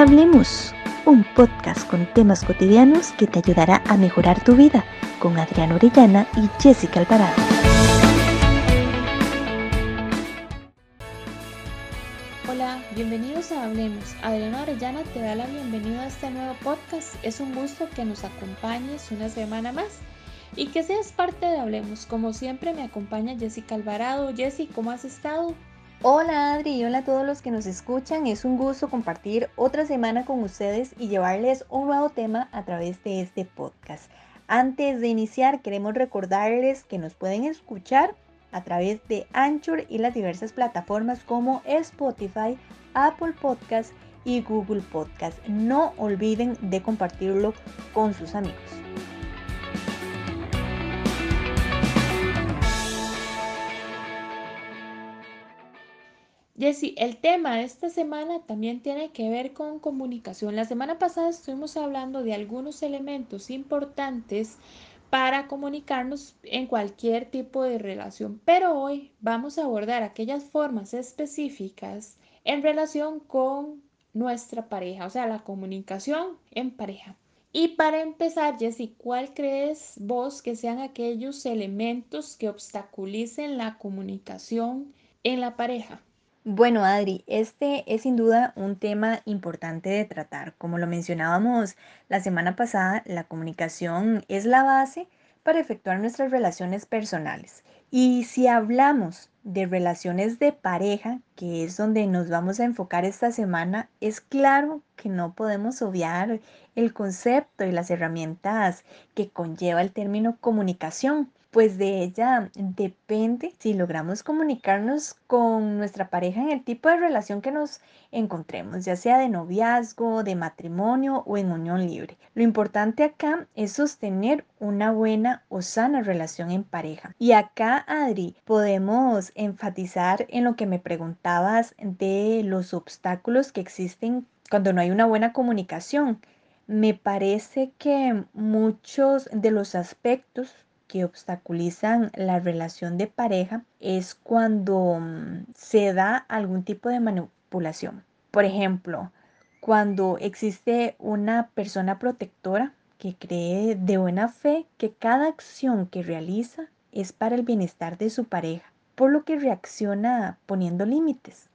Hablemos, un podcast con temas cotidianos que te ayudará a mejorar tu vida con Adriana Orellana y Jessica Alvarado. Hola, bienvenidos a Hablemos. Adriana Orellana te da la bienvenida a este nuevo podcast. Es un gusto que nos acompañes una semana más y que seas parte de Hablemos. Como siempre me acompaña Jessica Alvarado. Jessy, ¿cómo has estado? Hola Adri y hola a todos los que nos escuchan. Es un gusto compartir otra semana con ustedes y llevarles un nuevo tema a través de este podcast. Antes de iniciar, queremos recordarles que nos pueden escuchar a través de Anchor y las diversas plataformas como Spotify, Apple Podcast y Google Podcast. No olviden de compartirlo con sus amigos. Jessy, el tema de esta semana también tiene que ver con comunicación. La semana pasada estuvimos hablando de algunos elementos importantes para comunicarnos en cualquier tipo de relación, pero hoy vamos a abordar aquellas formas específicas en relación con nuestra pareja, o sea, la comunicación en pareja. Y para empezar, Jessy, ¿cuál crees vos que sean aquellos elementos que obstaculicen la comunicación en la pareja? Bueno, Adri, este es sin duda un tema importante de tratar. Como lo mencionábamos la semana pasada, la comunicación es la base para efectuar nuestras relaciones personales. Y si hablamos de relaciones de pareja, que es donde nos vamos a enfocar esta semana, es claro que no podemos obviar el concepto y las herramientas que conlleva el término comunicación pues de ella depende si logramos comunicarnos con nuestra pareja en el tipo de relación que nos encontremos, ya sea de noviazgo, de matrimonio o en unión libre. Lo importante acá es sostener una buena o sana relación en pareja. Y acá, Adri, podemos enfatizar en lo que me preguntabas de los obstáculos que existen cuando no hay una buena comunicación. Me parece que muchos de los aspectos que obstaculizan la relación de pareja es cuando mm, se da algún tipo de manipulación. Por ejemplo, cuando existe una persona protectora que cree de buena fe que cada acción que realiza es para el bienestar de su pareja, por lo que reacciona poniendo límites.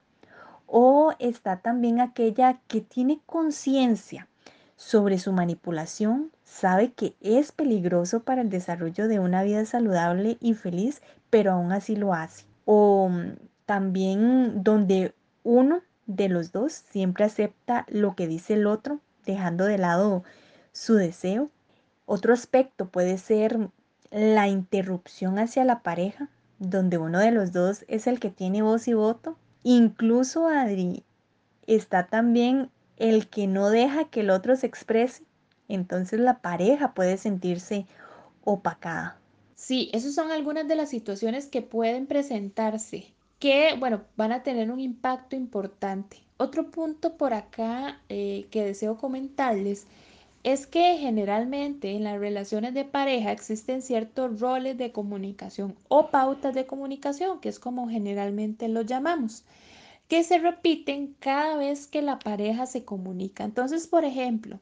O está también aquella que tiene conciencia sobre su manipulación, sabe que es peligroso para el desarrollo de una vida saludable y feliz, pero aún así lo hace. O mm, también donde uno de los dos siempre acepta lo que dice el otro, dejando de lado su deseo. Otro aspecto puede ser la interrupción hacia la pareja, donde uno de los dos es el que tiene voz y voto. Incluso, Adri, está también el que no deja que el otro se exprese, entonces la pareja puede sentirse opacada. Sí, esas son algunas de las situaciones que pueden presentarse, que, bueno, van a tener un impacto importante. Otro punto por acá eh, que deseo comentarles es que generalmente en las relaciones de pareja existen ciertos roles de comunicación o pautas de comunicación, que es como generalmente lo llamamos que se repiten cada vez que la pareja se comunica. Entonces, por ejemplo,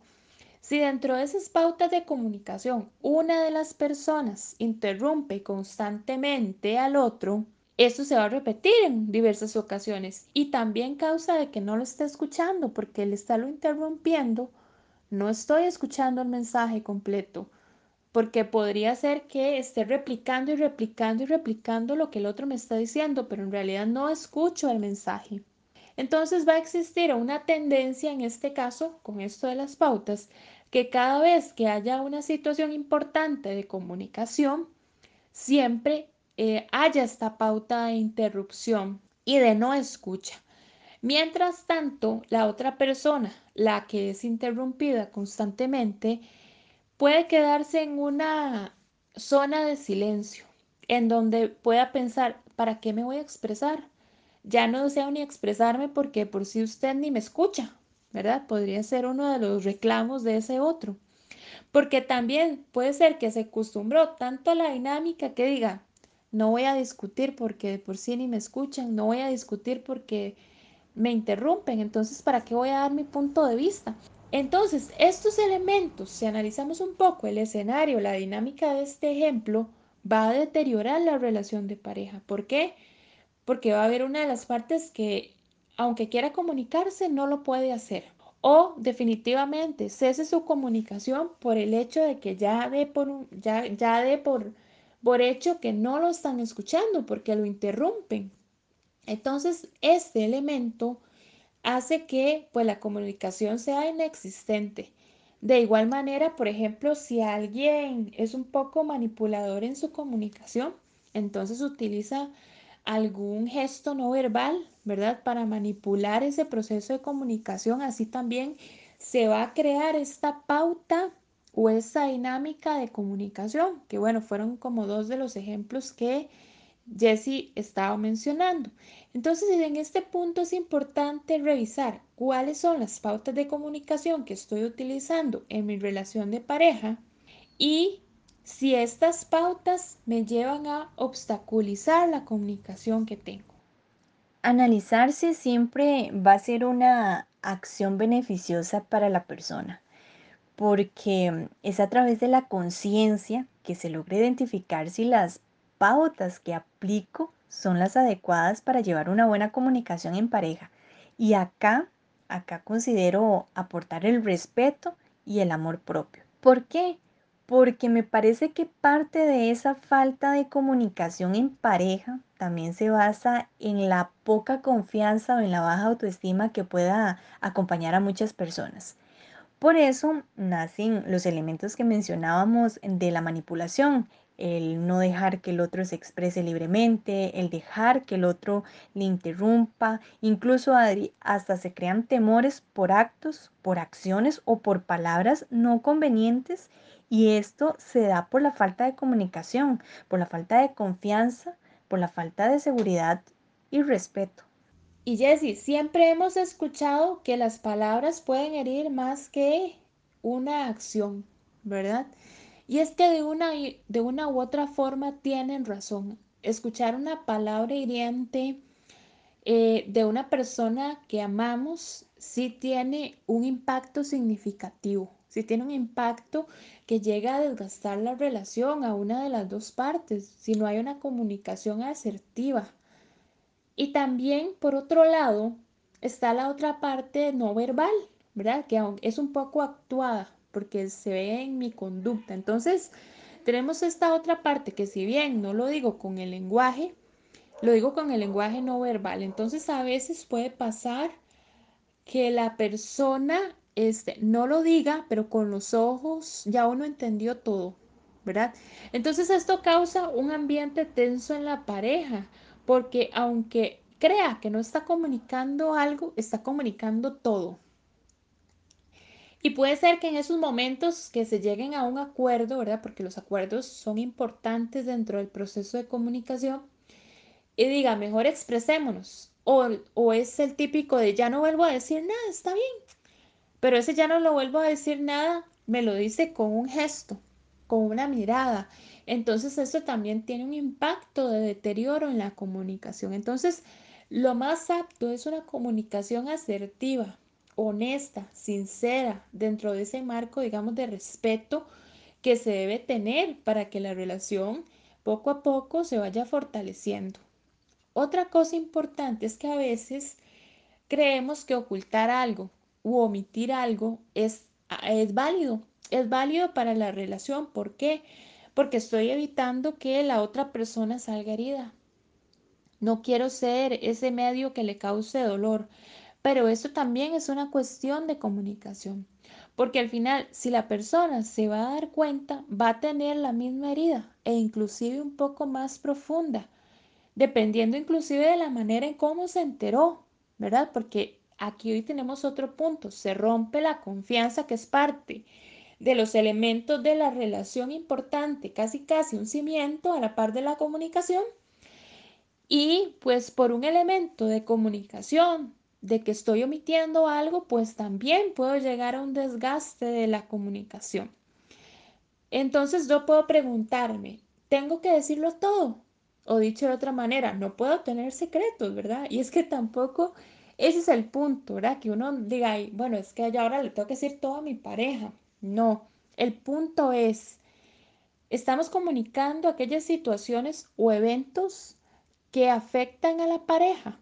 si dentro de esas pautas de comunicación una de las personas interrumpe constantemente al otro, esto se va a repetir en diversas ocasiones y también causa de que no lo esté escuchando porque él está lo interrumpiendo, no estoy escuchando el mensaje completo, porque podría ser que esté replicando y replicando y replicando lo que el otro me está diciendo, pero en realidad no escucho el mensaje. Entonces va a existir una tendencia en este caso, con esto de las pautas, que cada vez que haya una situación importante de comunicación, siempre eh, haya esta pauta de interrupción y de no escucha. Mientras tanto, la otra persona, la que es interrumpida constantemente, puede quedarse en una zona de silencio, en donde pueda pensar, ¿para qué me voy a expresar? Ya no deseo ni expresarme porque por si usted ni me escucha, ¿verdad? Podría ser uno de los reclamos de ese otro. Porque también puede ser que se acostumbró tanto a la dinámica que diga, no voy a discutir porque por sí ni me escuchan, no voy a discutir porque me interrumpen, entonces ¿para qué voy a dar mi punto de vista? Entonces, estos elementos, si analizamos un poco el escenario, la dinámica de este ejemplo, va a deteriorar la relación de pareja. ¿Por qué? Porque va a haber una de las partes que, aunque quiera comunicarse, no lo puede hacer. O definitivamente cese su comunicación por el hecho de que ya de por, ya, ya de por, por hecho que no lo están escuchando porque lo interrumpen. Entonces, este elemento hace que pues, la comunicación sea inexistente. De igual manera, por ejemplo, si alguien es un poco manipulador en su comunicación, entonces utiliza algún gesto no verbal, ¿verdad? Para manipular ese proceso de comunicación, así también se va a crear esta pauta o esa dinámica de comunicación, que bueno, fueron como dos de los ejemplos que Jesse estaba mencionando. Entonces, en este punto es importante revisar cuáles son las pautas de comunicación que estoy utilizando en mi relación de pareja y si estas pautas me llevan a obstaculizar la comunicación que tengo. Analizarse siempre va a ser una acción beneficiosa para la persona, porque es a través de la conciencia que se logra identificar si las pautas que aplico son las adecuadas para llevar una buena comunicación en pareja. Y acá, acá considero aportar el respeto y el amor propio. ¿Por qué? Porque me parece que parte de esa falta de comunicación en pareja también se basa en la poca confianza o en la baja autoestima que pueda acompañar a muchas personas. Por eso nacen los elementos que mencionábamos de la manipulación, el no dejar que el otro se exprese libremente, el dejar que el otro le interrumpa, incluso hasta se crean temores por actos, por acciones o por palabras no convenientes y esto se da por la falta de comunicación, por la falta de confianza, por la falta de seguridad y respeto. Y Jessie, siempre hemos escuchado que las palabras pueden herir más que una acción, ¿verdad? Y es que de una, de una u otra forma tienen razón. Escuchar una palabra hiriente eh, de una persona que amamos sí tiene un impacto significativo, sí tiene un impacto que llega a desgastar la relación a una de las dos partes si no hay una comunicación asertiva. Y también, por otro lado, está la otra parte no verbal, ¿verdad? Que es un poco actuada, porque se ve en mi conducta. Entonces, tenemos esta otra parte que si bien no lo digo con el lenguaje, lo digo con el lenguaje no verbal. Entonces, a veces puede pasar que la persona este, no lo diga, pero con los ojos ya uno entendió todo, ¿verdad? Entonces, esto causa un ambiente tenso en la pareja, porque aunque crea que no está comunicando algo, está comunicando todo. Y puede ser que en esos momentos que se lleguen a un acuerdo, ¿verdad? Porque los acuerdos son importantes dentro del proceso de comunicación. Y diga, mejor expresémonos. O, o es el típico de ya no vuelvo a decir nada, está bien. Pero ese ya no lo vuelvo a decir nada, me lo dice con un gesto, con una mirada. Entonces eso también tiene un impacto de deterioro en la comunicación. Entonces, lo más apto es una comunicación asertiva, honesta, sincera, dentro de ese marco, digamos, de respeto que se debe tener para que la relación poco a poco se vaya fortaleciendo. Otra cosa importante es que a veces creemos que ocultar algo u omitir algo es, es válido, es válido para la relación. ¿Por qué? Porque estoy evitando que la otra persona salga herida. No quiero ser ese medio que le cause dolor. Pero esto también es una cuestión de comunicación, porque al final, si la persona se va a dar cuenta, va a tener la misma herida e inclusive un poco más profunda, dependiendo inclusive de la manera en cómo se enteró, ¿verdad? Porque aquí hoy tenemos otro punto, se rompe la confianza que es parte de los elementos de la relación importante, casi casi un cimiento a la par de la comunicación. Y pues por un elemento de comunicación, de que estoy omitiendo algo, pues también puedo llegar a un desgaste de la comunicación. Entonces yo puedo preguntarme, ¿tengo que decirlo todo? O dicho de otra manera, no puedo tener secretos, ¿verdad? Y es que tampoco Ese es el punto, ¿verdad? Que uno diga, "Ay, bueno, es que ya ahora le tengo que decir todo a mi pareja. No, el punto es, estamos comunicando aquellas situaciones o eventos que afectan a la pareja,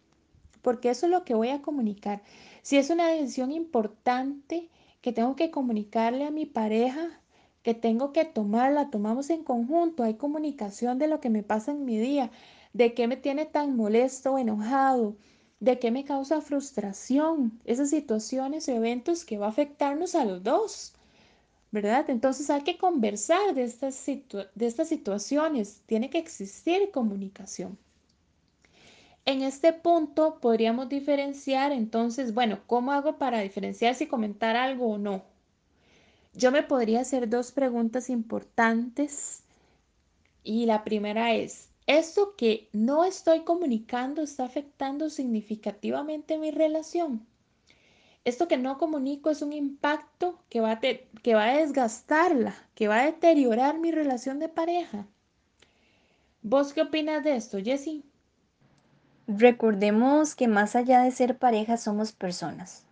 porque eso es lo que voy a comunicar. Si es una decisión importante que tengo que comunicarle a mi pareja, que tengo que tomar, la tomamos en conjunto, hay comunicación de lo que me pasa en mi día, de qué me tiene tan molesto o enojado, de qué me causa frustración, esas situaciones o eventos que va a afectarnos a los dos. ¿verdad? Entonces hay que conversar de estas, de estas situaciones, tiene que existir comunicación. En este punto podríamos diferenciar entonces, bueno, ¿cómo hago para diferenciar si comentar algo o no? Yo me podría hacer dos preguntas importantes y la primera es, ¿esto que no estoy comunicando está afectando significativamente mi relación? Esto que no comunico es un impacto que va, a desgastarla, que va a deteriorar mi relación de pareja. ¿Vos qué opinas de esto, Jessie? Recordemos que más allá de ser pareja somos personas,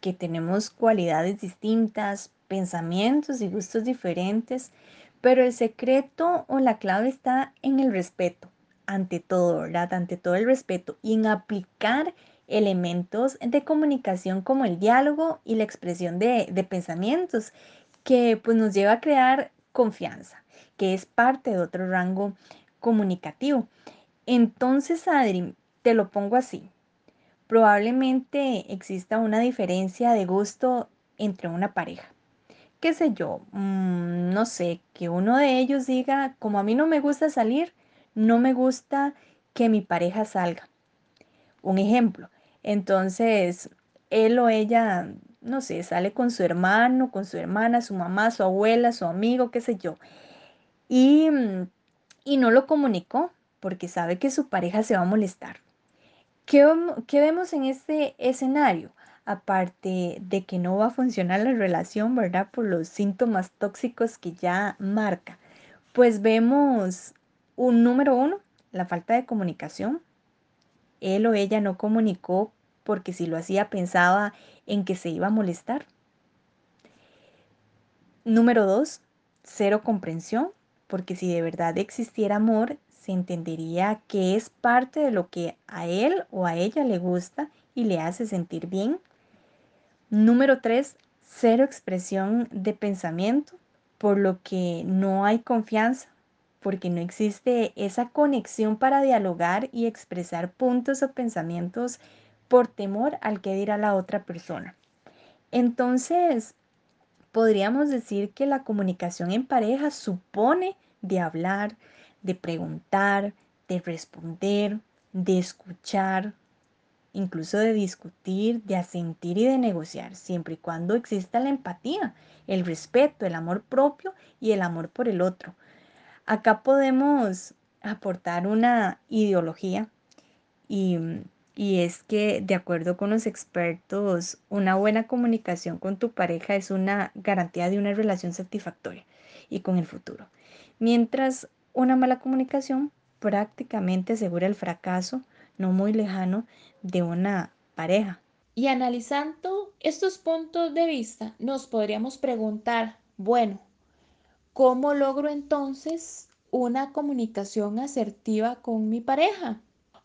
que tenemos cualidades distintas, pensamientos y gustos diferentes, pero el secreto o la clave está en el respeto, ante todo, ¿verdad? Ante todo el respeto y en aplicar elementos de comunicación como el diálogo y la expresión de, pensamientos, que pues nos lleva a crear confianza, que es parte de otro rango comunicativo. Entonces, Adri, te lo pongo así. Probablemente exista una diferencia de gusto entre una pareja. ¿Qué sé yo? Mm, no sé, que uno de ellos diga, como a mí no me gusta salir, no me gusta que mi pareja salga. Un ejemplo. Entonces, él o ella, no sé, sale con su hermano, con su hermana, su mamá, su abuela, su amigo, qué sé yo. Y, mm, y no lo comunicó porque sabe que su pareja se va a molestar. ¿Qué, qué vemos en este escenario? Aparte de que no va a funcionar la relación, ¿verdad? Por los síntomas tóxicos que ya marca. Pues vemos un número uno, la falta de comunicación. Él o ella no comunicó porque si lo hacía pensaba en que se iba a molestar. Número dos, cero comprensión, porque si de verdad existiera amor, se entendería que es parte de lo que a él o a ella le gusta y le hace sentir bien. Número tres, cero expresión de pensamiento, por lo que no hay confianza, porque no existe esa conexión para dialogar y expresar puntos o pensamientos por temor al que dirá la otra persona. Entonces, podríamos decir que la comunicación en pareja supone de hablar, de preguntar, de responder, de escuchar, incluso de discutir, de asentir y de negociar, siempre y cuando exista la empatía, el respeto, el amor propio y el amor por el otro. Acá podemos aportar una ideología y, y es que de acuerdo con los expertos, una buena comunicación con tu pareja es una garantía de una relación satisfactoria y con el futuro. Mientras una mala comunicación prácticamente asegura el fracaso no muy lejano de una pareja. Y analizando estos puntos de vista, nos podríamos preguntar, bueno, ¿cómo logro entonces una comunicación asertiva con mi pareja?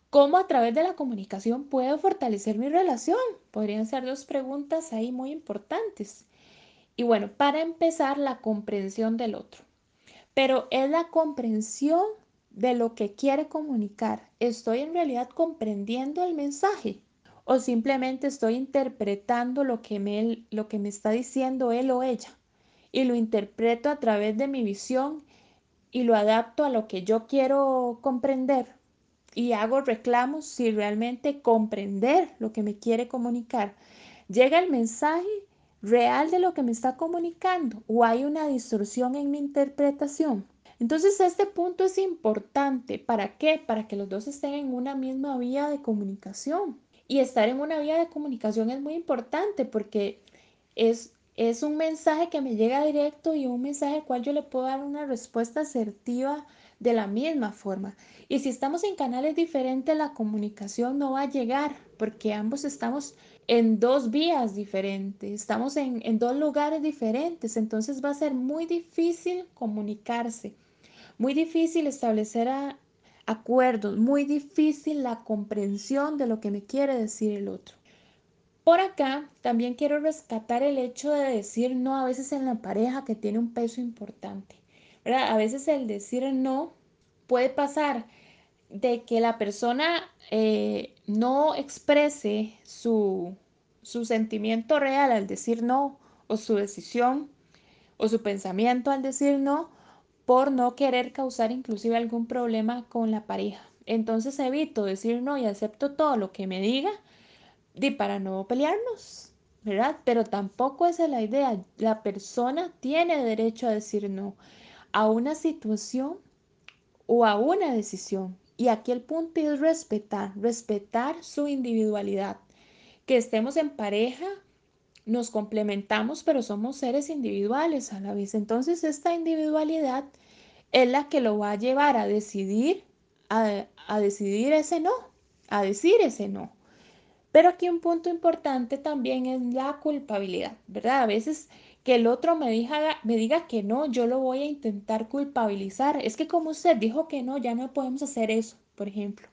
¿Cómo a través de la comunicación puedo fortalecer mi relación? Podrían ser dos preguntas ahí muy importantes. Y bueno, para empezar, la comprensión del otro. Pero es la comprensión de lo que quiere comunicar. ¿Estoy en realidad comprendiendo el mensaje? ¿O simplemente estoy interpretando lo que me, lo que me está diciendo él o ella? Y lo interpreto a través de mi visión y lo adapto a lo que yo quiero comprender. Y hago reclamos si realmente comprender lo que me quiere comunicar. Llega el mensaje real de lo que me está comunicando o hay una distorsión en mi interpretación. Entonces este punto es importante. ¿Para qué? Para que los dos estén en una misma vía de comunicación. Y estar en una vía de comunicación es muy importante porque es, es un mensaje que me llega directo y un mensaje al cual yo le puedo dar una respuesta asertiva de la misma forma. Y si estamos en canales diferentes, la comunicación no va a llegar porque ambos estamos en dos vías diferentes, estamos en, en dos lugares diferentes, entonces va a ser muy difícil comunicarse, muy difícil establecer acuerdos, muy difícil la comprensión de lo que me quiere decir el otro. Por acá también quiero rescatar el hecho de decir no a veces en la pareja que tiene un peso importante. A veces el decir no puede pasar de que la persona eh, no exprese su, su sentimiento real al decir no o su decisión o su pensamiento al decir no por no querer causar inclusive algún problema con la pareja. Entonces evito decir no y acepto todo lo que me diga y para no pelearnos, ¿verdad? Pero tampoco es la idea. La persona tiene derecho a decir no a una situación o a una decisión. Y aquí el punto es respetar, respetar su individualidad. Que estemos en pareja, nos complementamos, pero somos seres individuales a la vez. Entonces esta individualidad es la que lo va a llevar a decidir, a, a decidir ese no, a decir ese no. Pero aquí un punto importante también es la culpabilidad, ¿verdad? A veces que el otro me diga, me diga que no, yo lo voy a intentar culpabilizar. Es que como usted dijo que no, ya no podemos hacer eso, por ejemplo.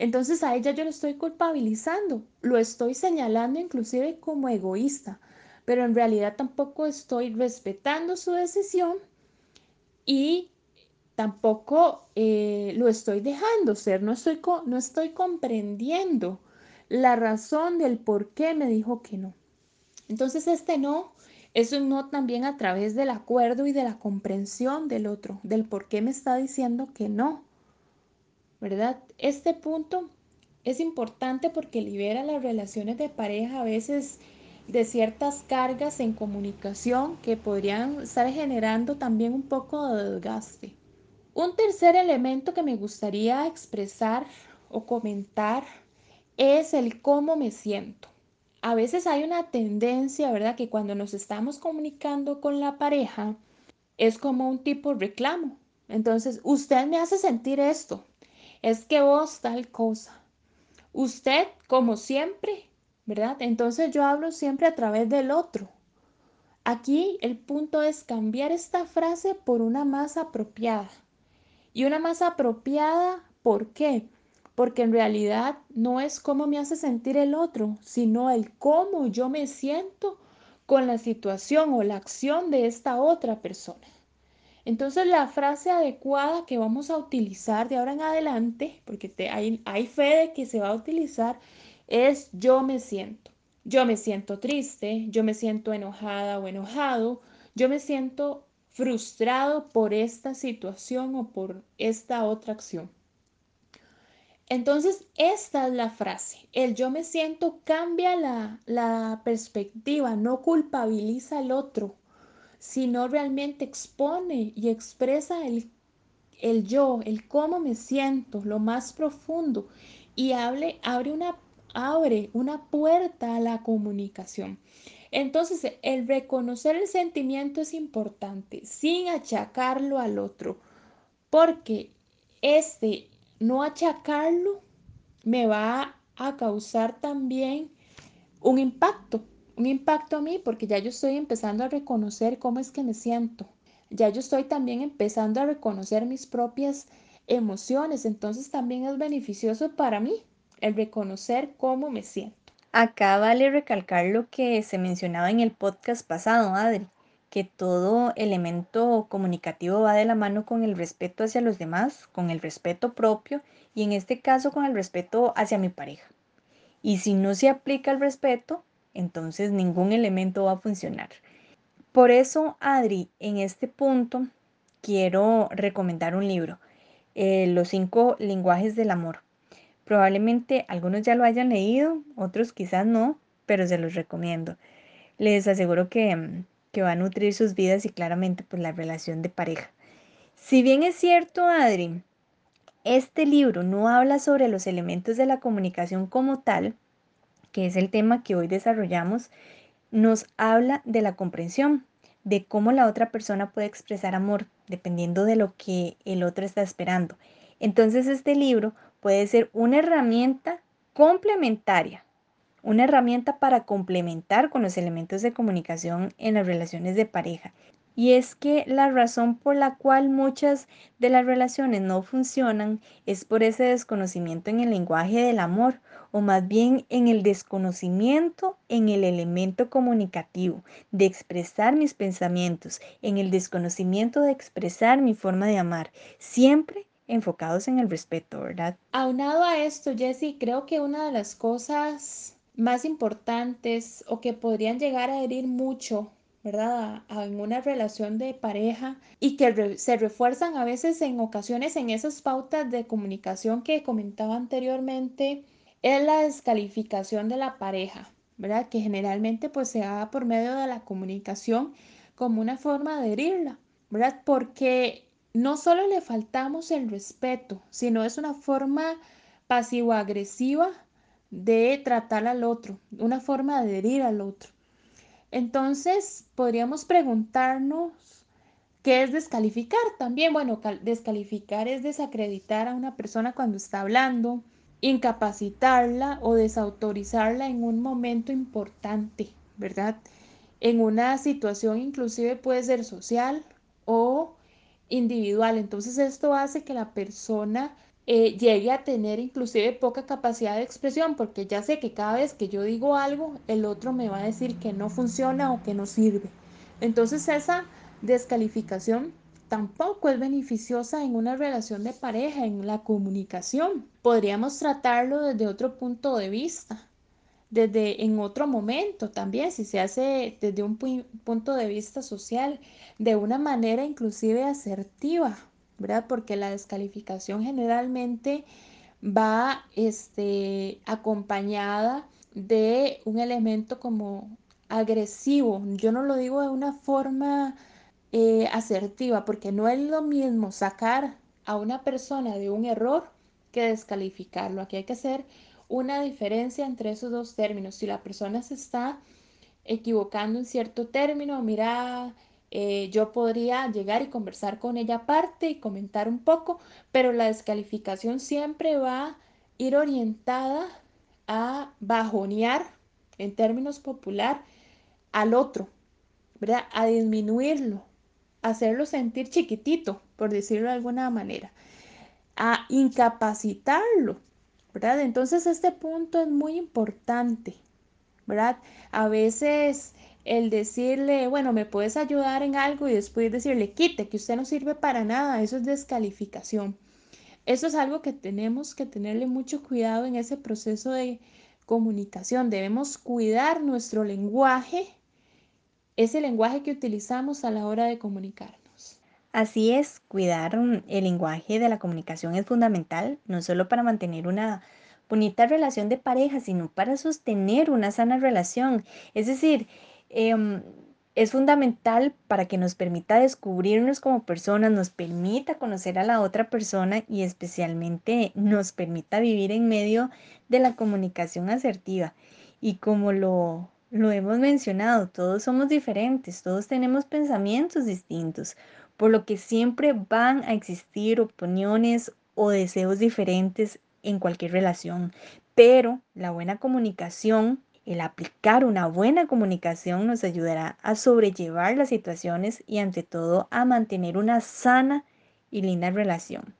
Entonces a ella yo lo estoy culpabilizando, lo estoy señalando inclusive como egoísta, pero en realidad tampoco estoy respetando su decisión y tampoco eh, lo estoy dejando ser, no estoy, no estoy comprendiendo la razón del por qué me dijo que no. Entonces este no es un no también a través del acuerdo y de la comprensión del otro, del por qué me está diciendo que no. ¿Verdad? Este punto es importante porque libera las relaciones de pareja a veces de ciertas cargas en comunicación que podrían estar generando también un poco de desgaste. Un tercer elemento que me gustaría expresar o comentar es el cómo me siento. A veces hay una tendencia, ¿verdad? Que cuando nos estamos comunicando con la pareja es como un tipo de reclamo. Entonces, usted me hace sentir esto. Es que vos tal cosa. Usted, como siempre, ¿verdad? Entonces yo hablo siempre a través del otro. Aquí el punto es cambiar esta frase por una más apropiada. Y una más apropiada, ¿por qué? porque en realidad no es cómo me hace sentir el otro, sino el cómo yo me siento con la situación o la acción de esta otra persona. Entonces la frase adecuada que vamos a utilizar de ahora en adelante, porque hay, hay fe de que se va a utilizar, es yo me siento. Yo me siento triste, yo me siento enojada o enojado, yo me siento frustrado por esta situación o por esta otra acción. Entonces, esta es la frase. El yo me siento cambia la, la perspectiva, no culpabiliza al otro, sino realmente expone y expresa el, el yo, el cómo me siento, lo más profundo, y hable, abre, una, abre una puerta a la comunicación. Entonces, el reconocer el sentimiento es importante, sin achacarlo al otro, porque este no achacarlo me va a causar también un impacto, un impacto a mí, porque ya yo estoy empezando a reconocer cómo es que me siento. Ya yo estoy también empezando a reconocer mis propias emociones, entonces también es beneficioso para mí el reconocer cómo me siento. Acá vale recalcar lo que se mencionaba en el podcast pasado, Adri, que todo elemento comunicativo va de la mano con el respeto hacia los demás, con el respeto propio y en este caso con el respeto hacia mi pareja. Y si no se aplica el respeto, entonces ningún elemento va a funcionar. Por eso, Adri, en este punto quiero recomendar un libro, eh, Los cinco lenguajes del amor. Probablemente algunos ya lo hayan leído, otros quizás no, pero se los recomiendo. Les aseguro que, mm, que va a nutrir sus vidas y claramente pues la relación de pareja. Si bien es cierto, Adri, este libro no habla sobre los elementos de la comunicación como tal, que es el tema que hoy desarrollamos, nos habla de la comprensión, de cómo la otra persona puede expresar amor, dependiendo de lo que el otro está esperando. Entonces este libro puede ser una herramienta complementaria, una herramienta para complementar con los elementos de comunicación en las relaciones de pareja. Y es que la razón por la cual muchas de las relaciones no funcionan es por ese desconocimiento en el lenguaje del amor o más bien en el desconocimiento en el elemento comunicativo, de expresar mis pensamientos, en el desconocimiento de expresar mi forma de amar, siempre enfocados en el respeto, ¿verdad? Aunado a esto, Jessie, creo que una de las cosas más importantes o que podrían llegar a herir mucho ¿verdad? en una relación de pareja y que se refuerzan a veces en ocasiones en esas pautas de comunicación que comentaba anteriormente, es la descalificación de la pareja, ¿verdad? Que generalmente pues se da por medio de la comunicación como una forma de herirla, ¿verdad? Porque no solo le faltamos el respeto, sino es una forma pasivo-agresiva de tratar al otro, una forma de herir al otro. Entonces, podríamos preguntarnos qué es descalificar también. Bueno, descalificar es desacreditar a una persona cuando está hablando, incapacitarla o desautorizarla en un momento importante, ¿verdad? En una situación inclusive puede ser social o individual. Entonces esto hace que la persona eh, llegue a tener inclusive poca capacidad de expresión porque ya sé que cada vez que yo digo algo, el otro me va a decir que no funciona o que no sirve. Entonces esa descalificación tampoco es beneficiosa en una relación de pareja, en la comunicación. Podríamos tratarlo desde otro punto de vista, desde en otro momento también, si se hace desde un punto de vista social, de una manera inclusive asertiva, ¿verdad? Porque la descalificación generalmente va este, acompañada de un elemento como agresivo. Yo no lo digo de una forma eh, asertiva, porque no es lo mismo sacar a una persona de un error que descalificarlo. Aquí hay que hacer una diferencia entre esos dos términos. Si la persona se está equivocando en cierto término, mira, eh, yo podría llegar y conversar con ella aparte y comentar un poco, pero la descalificación siempre va a ir orientada a bajonear, en términos popular, al otro, ¿verdad? A disminuirlo, hacerlo sentir chiquitito, por decirlo de alguna manera, a incapacitarlo, ¿verdad? Entonces este punto es muy importante, ¿verdad? A veces el decirle, bueno, me puedes ayudar en algo y después decirle, quite, que usted no sirve para nada, eso es descalificación. Eso es algo que tenemos que tenerle mucho cuidado en ese proceso de comunicación. Debemos cuidar nuestro lenguaje ese lenguaje que utilizamos a la hora de comunicarnos. Así es, cuidar el lenguaje de la comunicación es fundamental, no solo para mantener una bonita relación de pareja, sino para sostener una sana relación. Es decir, em, es fundamental para que nos permita descubrirnos como personas, nos permita conocer a la otra persona y especialmente nos permita vivir en medio de la comunicación asertiva. Y como lo lo hemos mencionado, todos somos diferentes, todos tenemos pensamientos distintos, por lo que siempre van a existir opiniones o deseos diferentes en cualquier relación, pero la buena comunicación, el aplicar una buena comunicación nos ayudará a sobrellevar las situaciones y ante todo a mantener una sana y linda relación.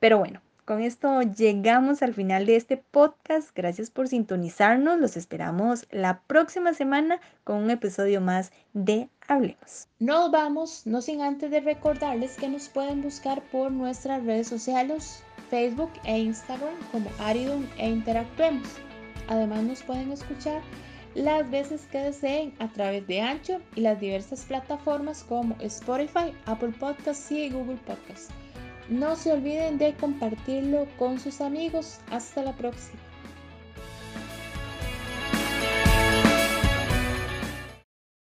Pero bueno, con esto llegamos al final de este podcast. Gracias por sintonizarnos. Los esperamos la próxima semana con un episodio más de Hablemos. Nos vamos, no sin antes de recordarles que nos pueden buscar por nuestras redes sociales, Facebook e Instagram como Aridum e Interactuemos. Además nos pueden escuchar las veces que deseen a través de Ancho y las diversas plataformas como Spotify, Apple Podcasts y Google Podcasts. No se olviden de compartirlo con sus amigos. Hasta la próxima.